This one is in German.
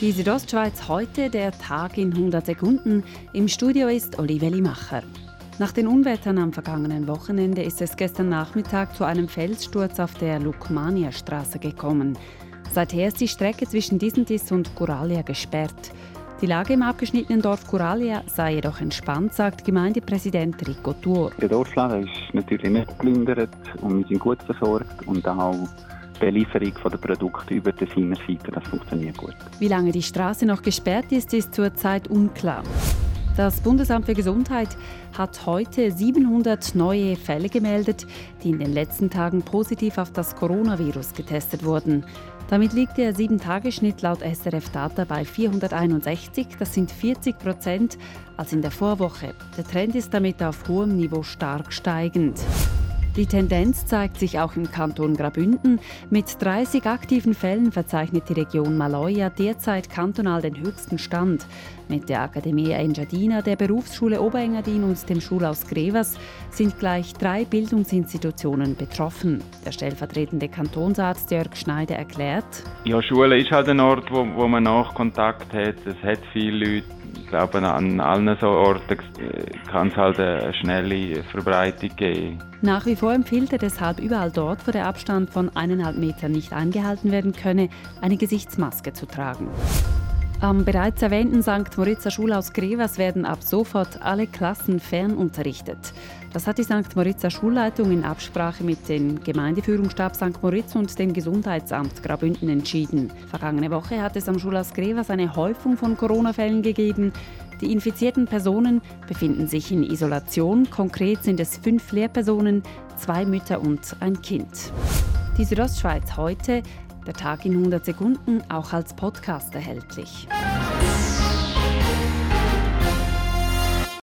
Die Südostschweiz heute, der Tag in 100 Sekunden. Im Studio ist Olive Limacher. Nach den Unwettern am vergangenen Wochenende ist es gestern Nachmittag zu einem Felssturz auf der Lukmania-Straße gekommen. Seither ist die Strecke zwischen Disentis und Coralia gesperrt. Die Lage im abgeschnittenen Dorf Coralia sei jedoch entspannt, sagt Gemeindepräsident Rico Tuor. Der Dorfladen ist natürlich nicht geplündert und wir sind gut versorgt und auch Belieferung der Produkte über die Seite, das funktioniert gut. Wie lange die Straße noch gesperrt ist, ist zurzeit unklar. Das Bundesamt für Gesundheit hat heute 700 neue Fälle gemeldet, die in den letzten Tagen positiv auf das Coronavirus getestet wurden. Damit liegt der 7-Tage-Schnitt laut SRF Data bei 461, das sind 40 Prozent als in der Vorwoche. Der Trend ist damit auf hohem Niveau stark steigend. Die Tendenz zeigt sich auch im Kanton Grabünden. Mit 30 aktiven Fällen verzeichnet die Region Maloja derzeit kantonal den höchsten Stand. Mit der Akademie Engadina, der Berufsschule Oberengadin und dem Schulhaus Grevas sind gleich drei Bildungsinstitutionen betroffen. Der stellvertretende Kantonsarzt Jörg Schneider erklärt: Ja, Schule ist halt ein Ort, wo, wo man Nachkontakt hat. Es hat viele Leute glaube, an allen so Orten kann es halt eine schnelle Verbreitung geben. Nach wie vor empfiehlt er deshalb überall dort, wo der Abstand von eineinhalb Metern nicht eingehalten werden könne, eine Gesichtsmaske zu tragen. Am bereits erwähnten St. Moritzer Schulhaus Grevas werden ab sofort alle Klassen fernunterrichtet. Das hat die St. Moritzer Schulleitung in Absprache mit dem Gemeindeführungsstab St. Moritz und dem Gesundheitsamt Graubünden entschieden. Vergangene Woche hat es am Schulhaus Grevas eine Häufung von Corona-Fällen gegeben. Die infizierten Personen befinden sich in Isolation. Konkret sind es fünf Lehrpersonen, zwei Mütter und ein Kind. Die Südostschweiz heute der Tag in 100 Sekunden auch als Podcast erhältlich.